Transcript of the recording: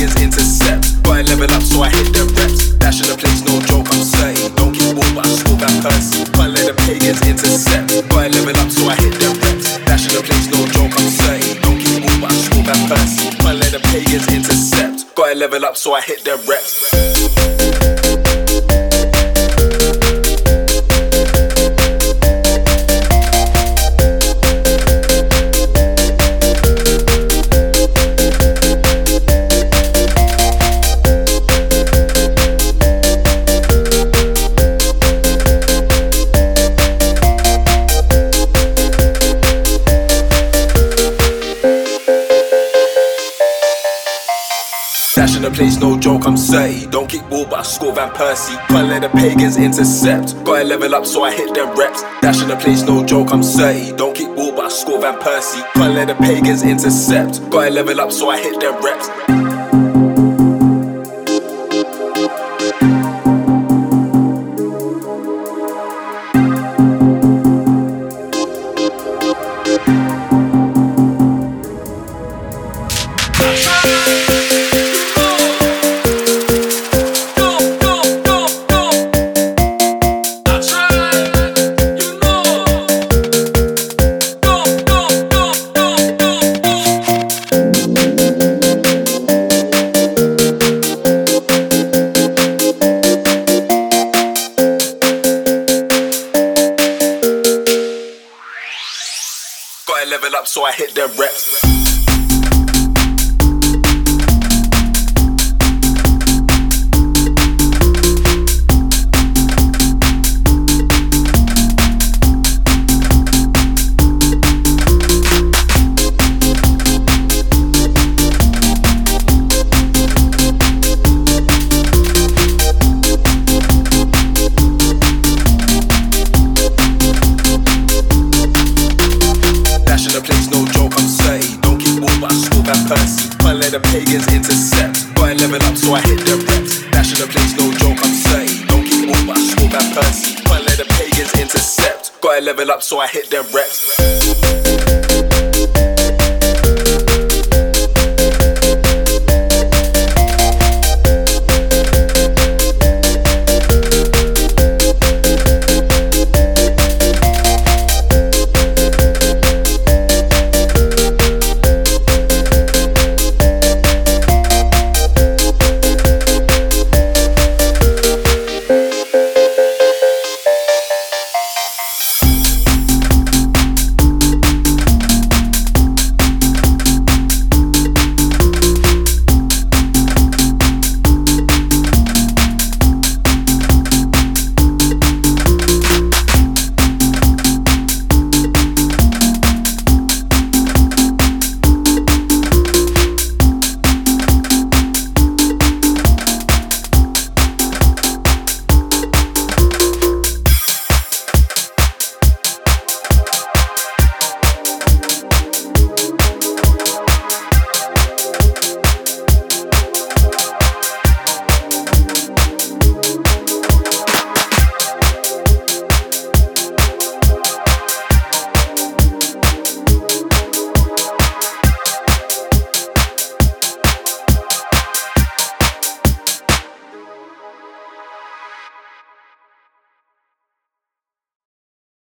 let intercept. Gotta level up so I hit the reps. Dashing the place, no joke, I'm say. Don't keep ball, but I score Van Persie. Can't let the pagans intercept. Gotta level up so I hit the reps. Dashing the place, no joke, I'm say. Don't keep ball, but I score Van Persie. Can't let the pagans intercept. Gotta level up so I hit the reps. Dashing the place, no joke, I'm say. Don't kick ball, but I score Van Persie. Can't let the pagans intercept. Gotta level up, so I hit them reps. Dashing the place, no joke, I'm say. Don't kick ball, but I score Van Persie. Can't let the pagans intercept. Gotta level up, so I hit them reps. Gotta level up, so I hit them reps. Pagans intercept. Gotta level up, so I hit the reps. Dashing the place, no joke, I'm say. Don't keep ball, but I score Van Persie. Can't let the pagans intercept. Gotta level up, so I hit them reps.